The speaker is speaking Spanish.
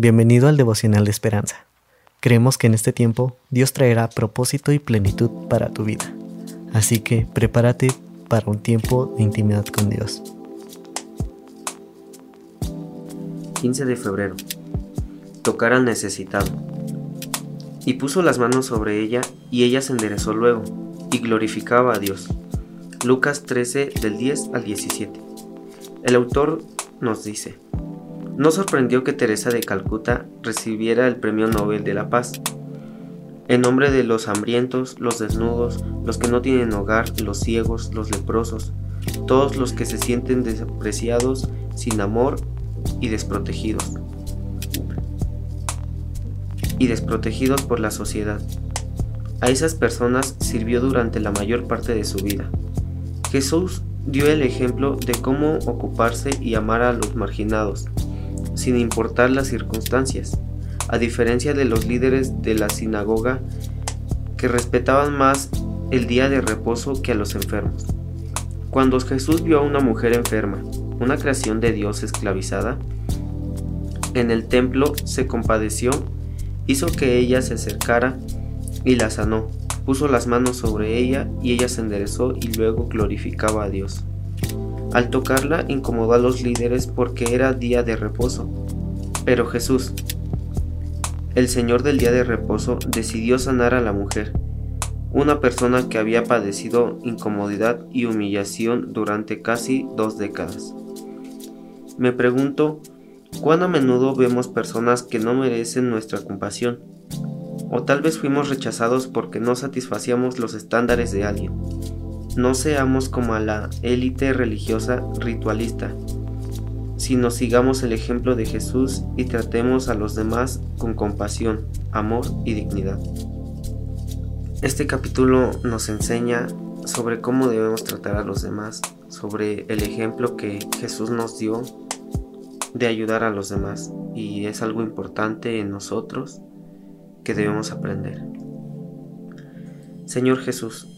Bienvenido al devocional de esperanza. Creemos que en este tiempo Dios traerá propósito y plenitud para tu vida. Así que prepárate para un tiempo de intimidad con Dios. 15 de febrero. Tocar al necesitado. Y puso las manos sobre ella, y ella se enderezó luego, y glorificaba a Dios. Lucas 13 del 10 al 17. El autor nos dice, no sorprendió que Teresa de Calcuta recibiera el Premio Nobel de la Paz. En nombre de los hambrientos, los desnudos, los que no tienen hogar, los ciegos, los leprosos, todos los que se sienten despreciados, sin amor y desprotegidos. Y desprotegidos por la sociedad. A esas personas sirvió durante la mayor parte de su vida. Jesús dio el ejemplo de cómo ocuparse y amar a los marginados, sin importar las circunstancias, a diferencia de los líderes de la sinagoga que respetaban más el día de reposo que a los enfermos. Cuando Jesús vio a una mujer enferma, una creación de Dios esclavizada, en el templo se compadeció, hizo que ella se acercara y la sanó, puso las manos sobre ella y ella se enderezó y luego glorificaba a Dios. Al tocarla incomodó a los líderes porque era día de reposo. Pero Jesús, el Señor del día de reposo, decidió sanar a la mujer, una persona que había padecido incomodidad y humillación durante casi dos décadas. Me pregunto, ¿cuán a menudo vemos personas que no merecen nuestra compasión? O tal vez fuimos rechazados porque no satisfacíamos los estándares de alguien. No seamos como a la élite religiosa ritualista, sino sigamos el ejemplo de Jesús y tratemos a los demás con compasión, amor y dignidad. Este capítulo nos enseña sobre cómo debemos tratar a los demás, sobre el ejemplo que Jesús nos dio de ayudar a los demás y es algo importante en nosotros que debemos aprender. Señor Jesús,